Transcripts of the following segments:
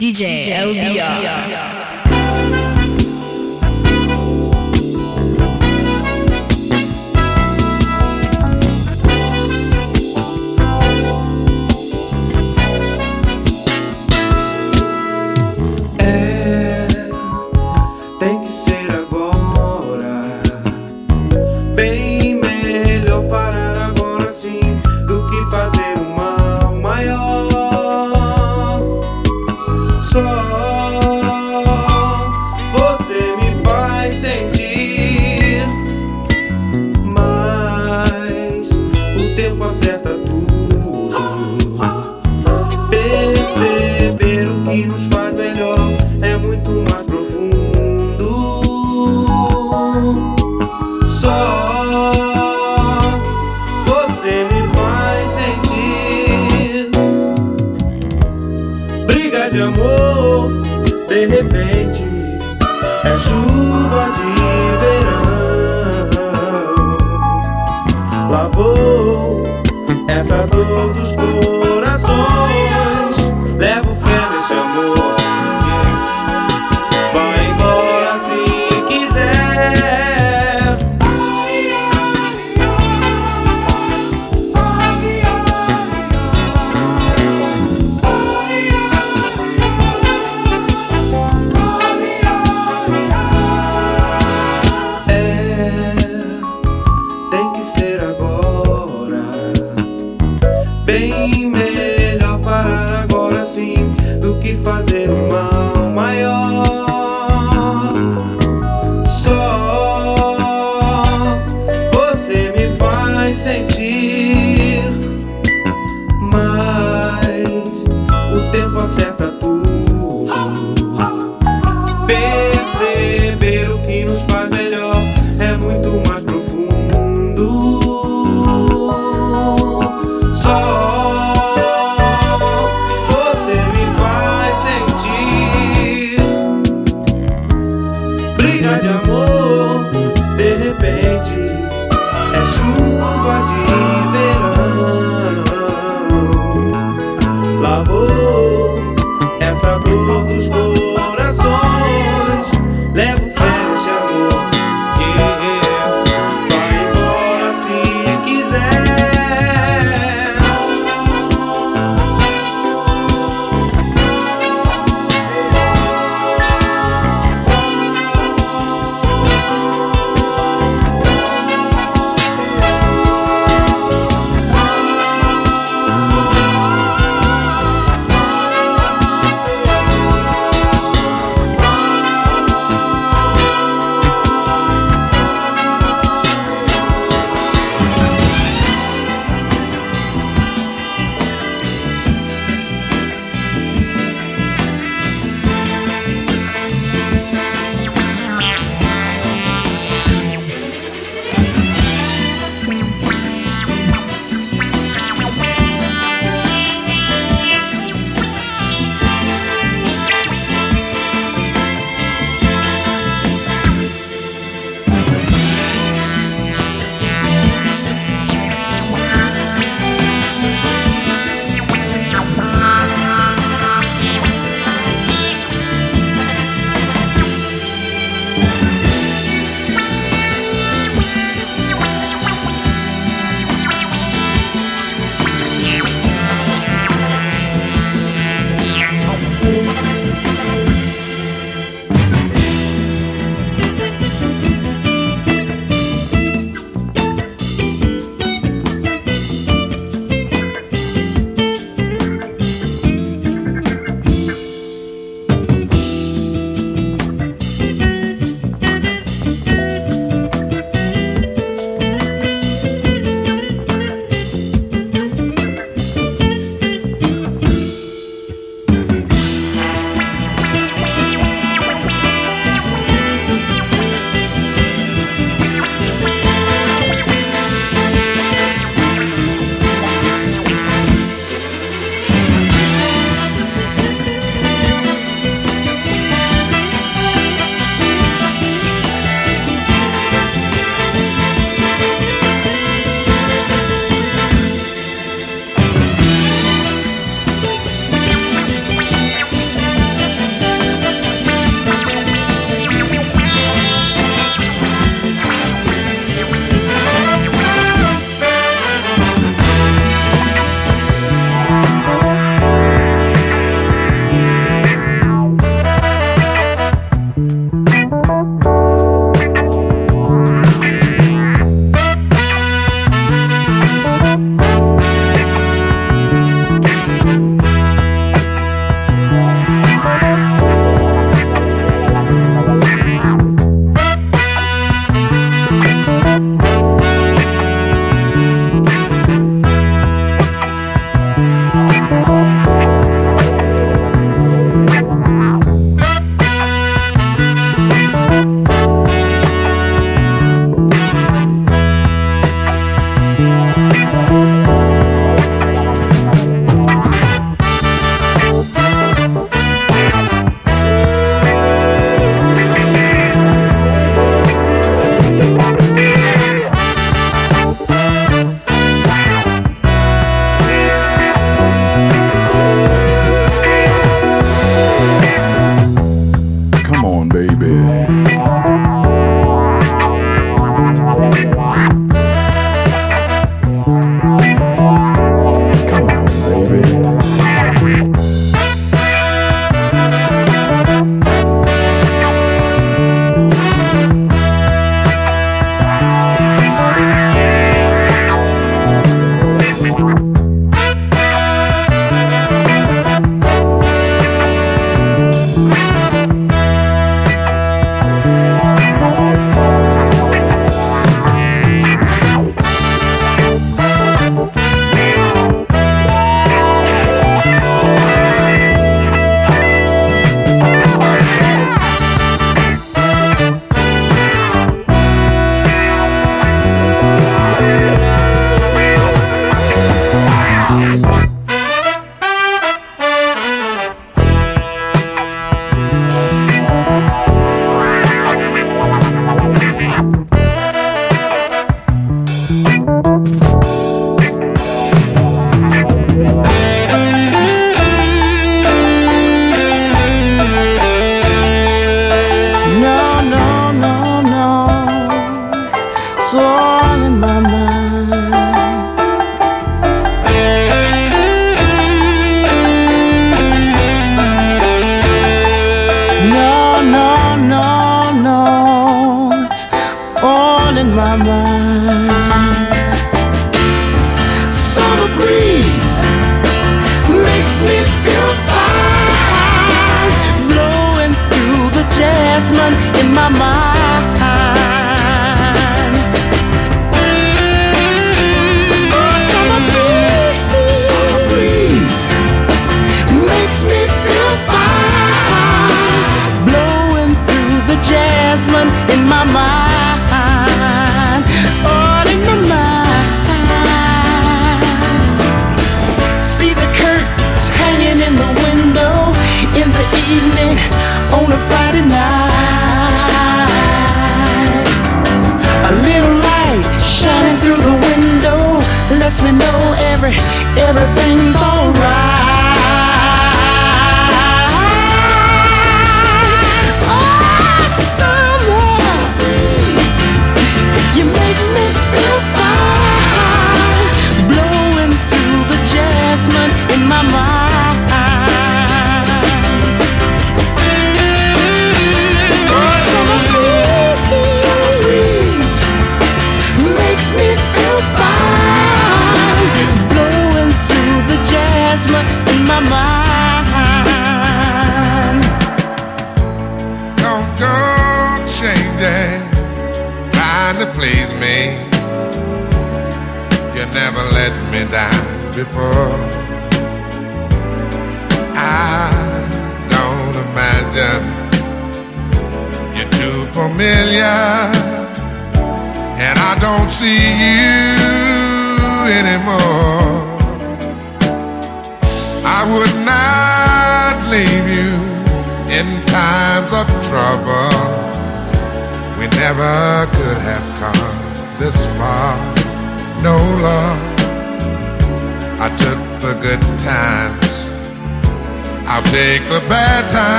DJ, LBR. É, everything's alright.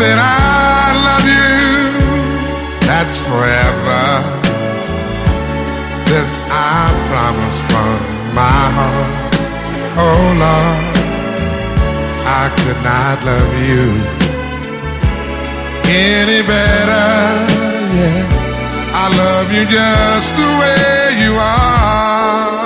said, I love you, that's forever. This I promise from my heart. Oh Lord, I could not love you any better. Yeah, I love you just the way you are.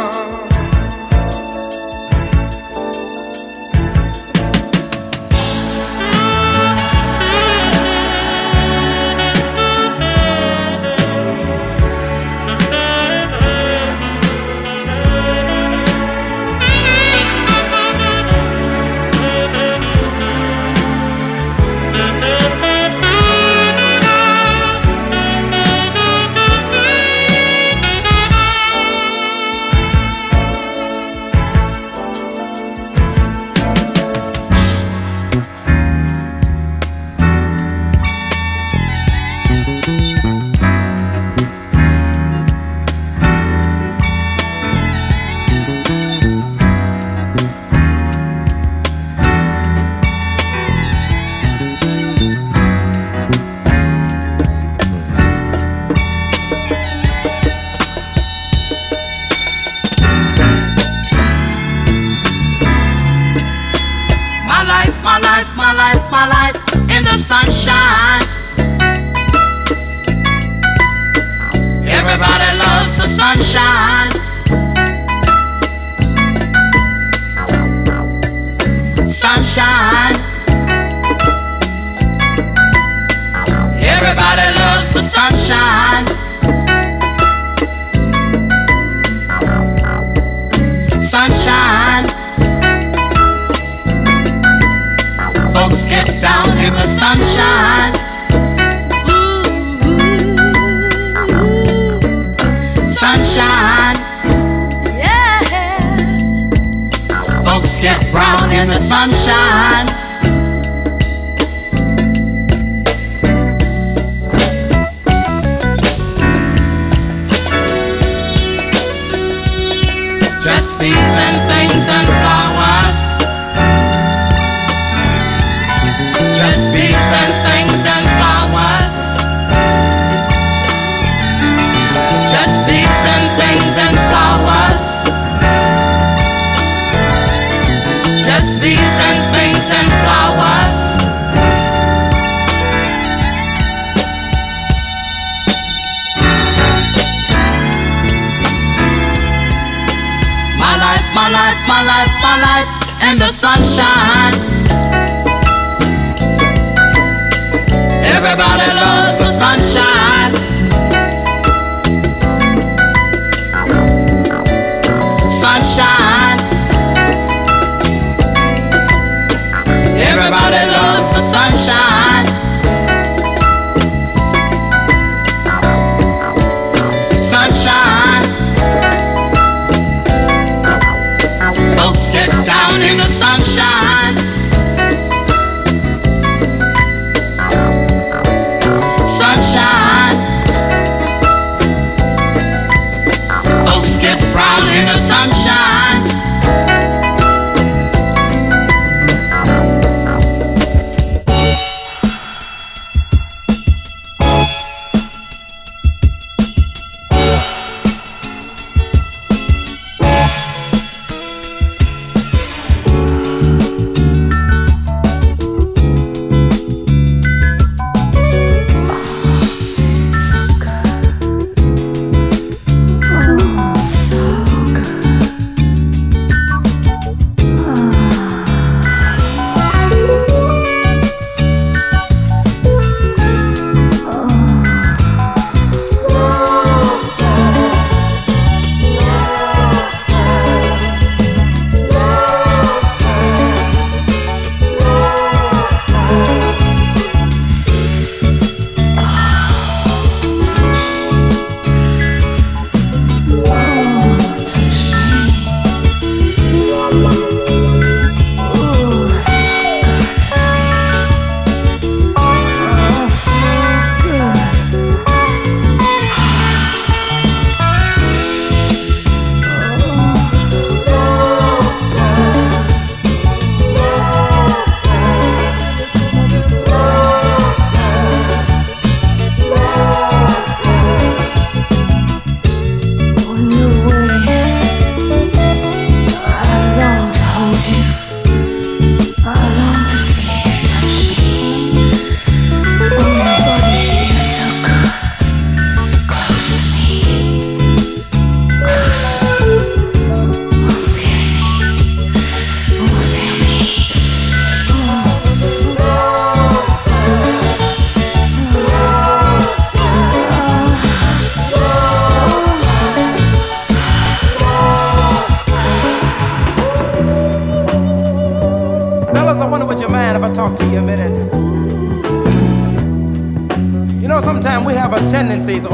the sunshine.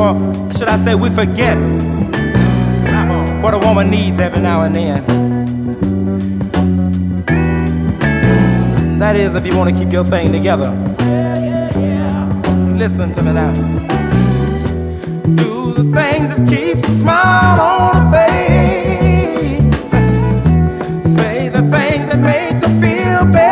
or should I say, we forget what a woman needs every now and then. That is, if you want to keep your thing together. Listen to me now. Do the things that keeps a smile on her face. Say the things that make her feel better.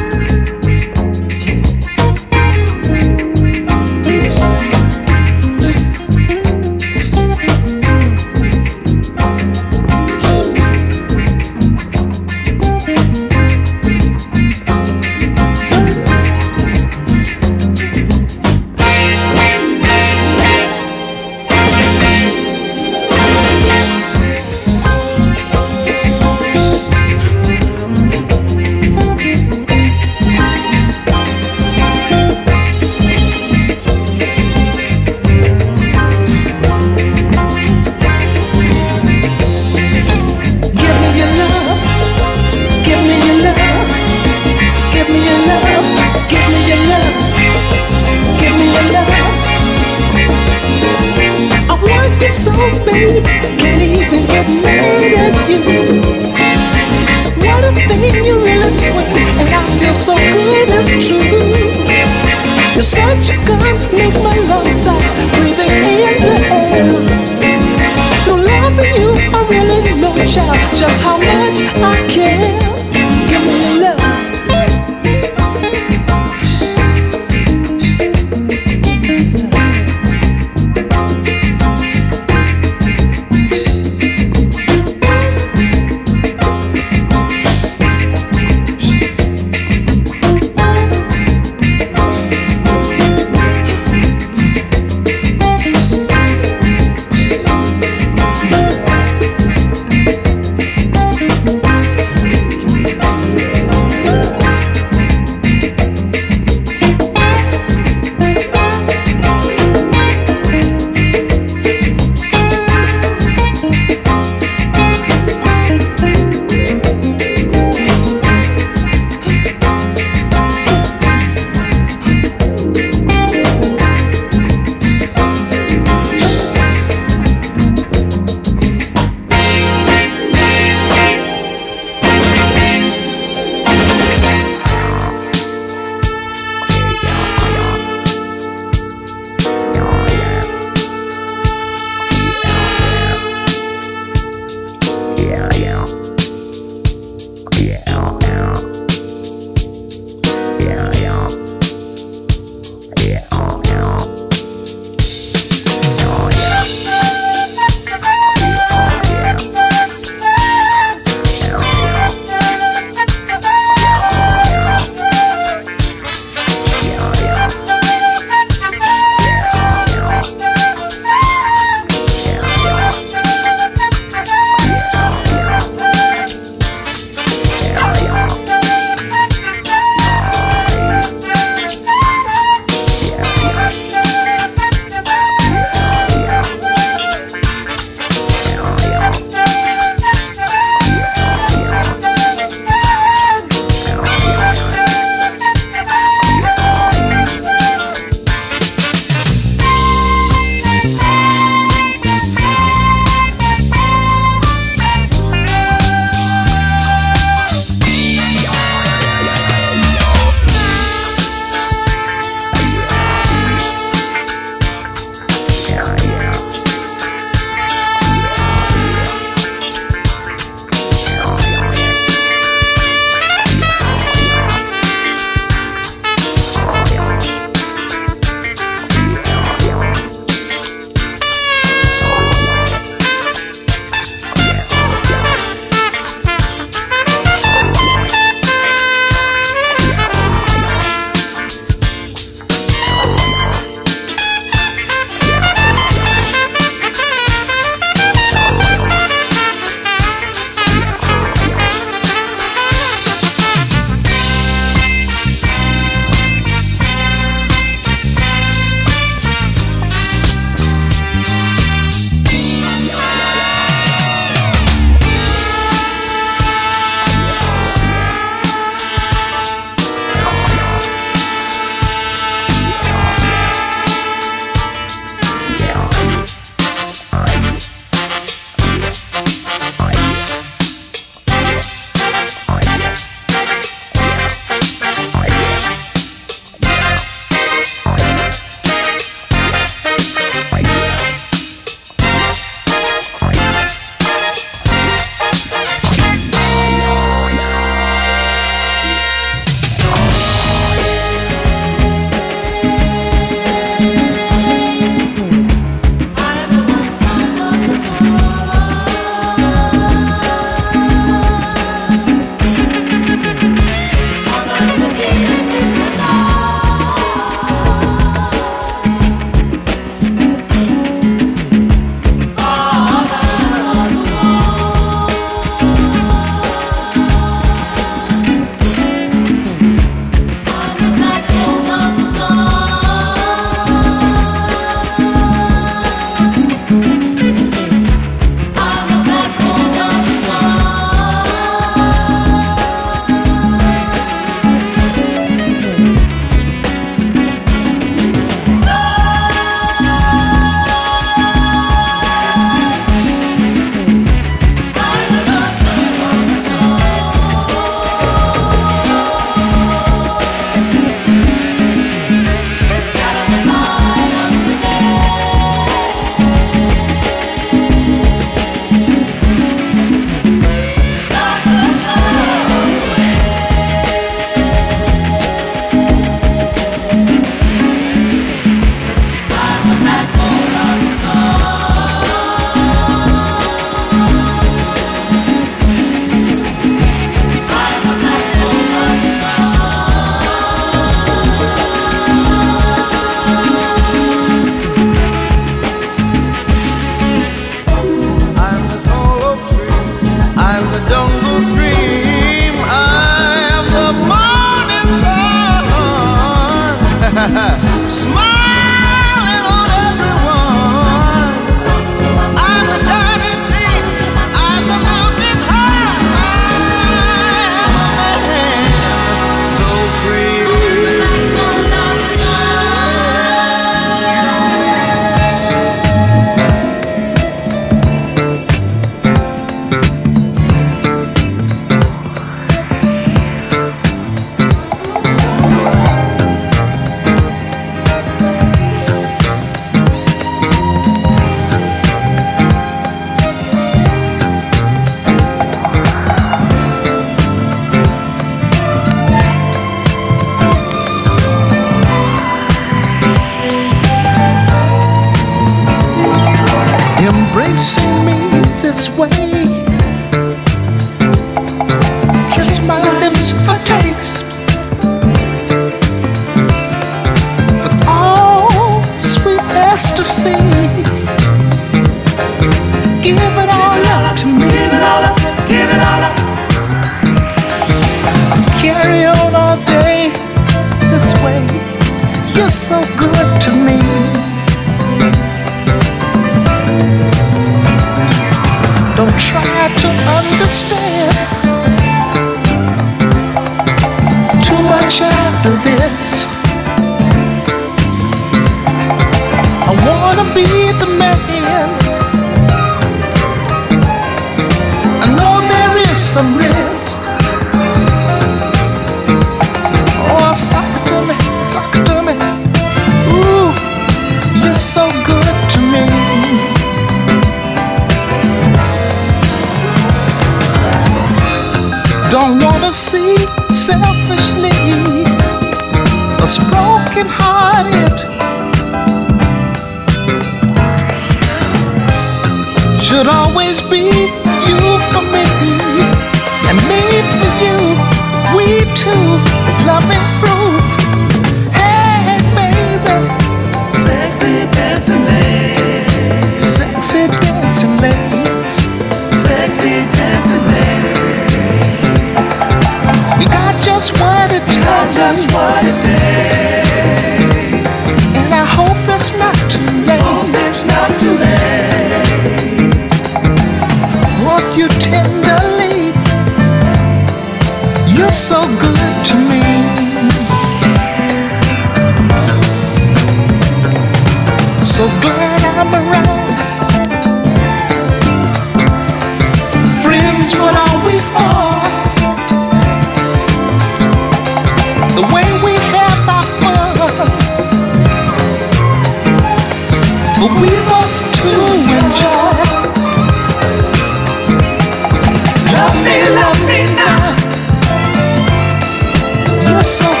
So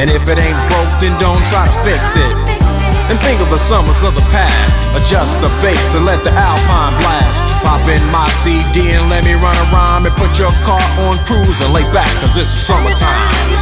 And if it ain't broke, then don't try to fix it. And think of the summers of the past. Adjust the bass and let the alpine blast. Pop in my CD and let me run around and put your car on cruise and lay back, cause it's summertime.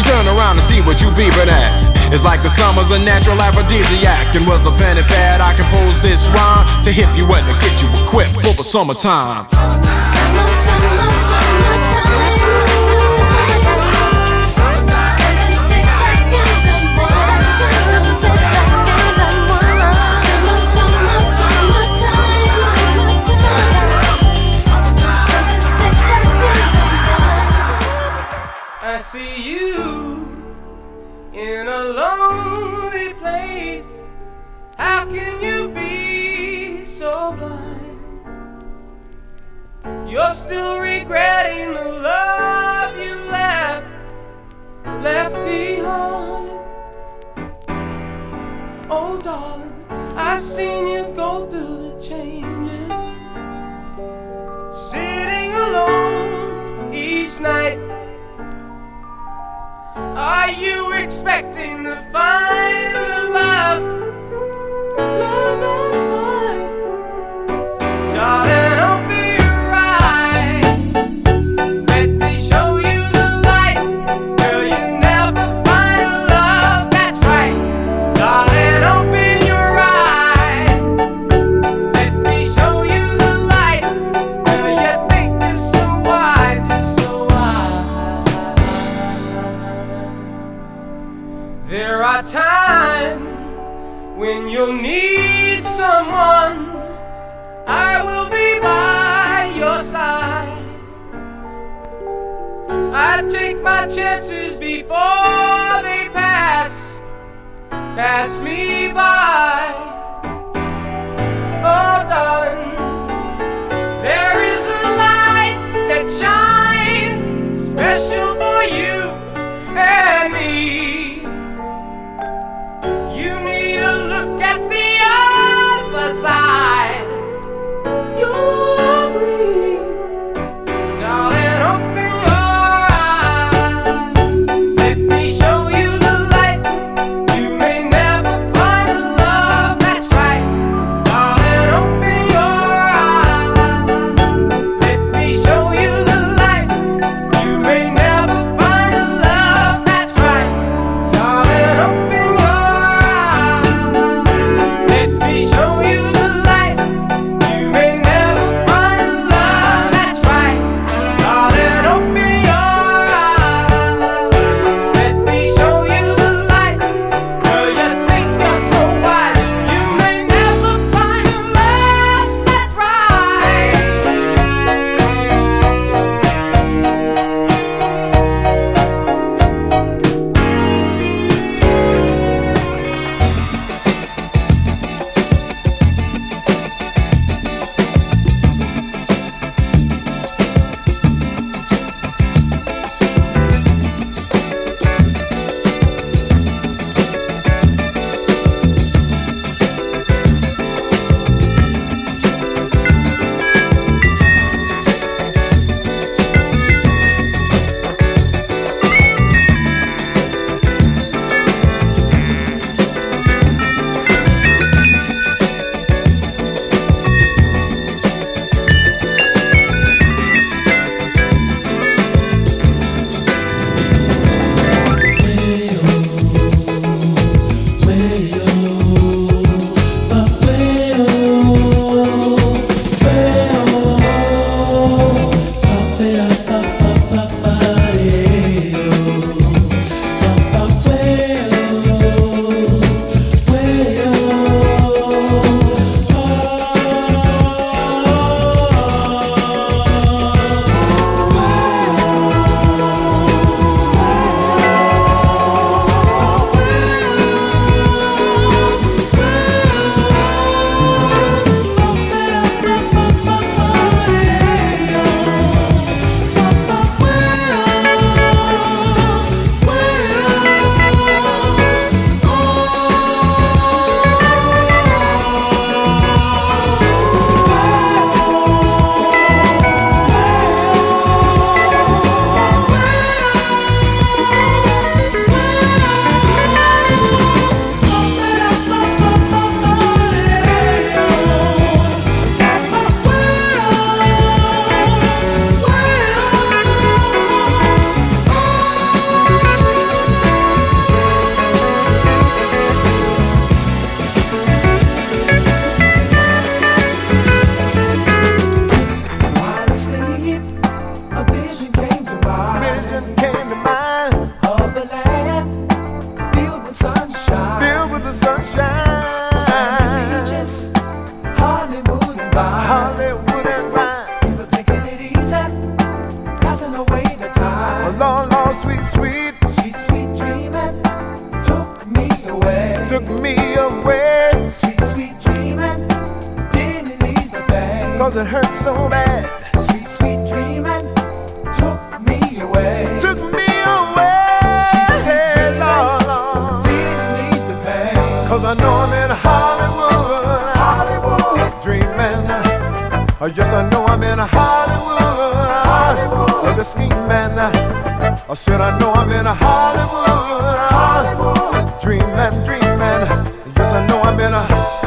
She turn around to see what you beeping at. It's like the summer's a natural aphrodisiac. And with a pen and pad, I compose this rhyme to hip you and to get you equipped for the summertime. asking man. I said, I know I'm in a Hollywood, Hollywood. dreaming, dreaming. Yes, I know I'm in a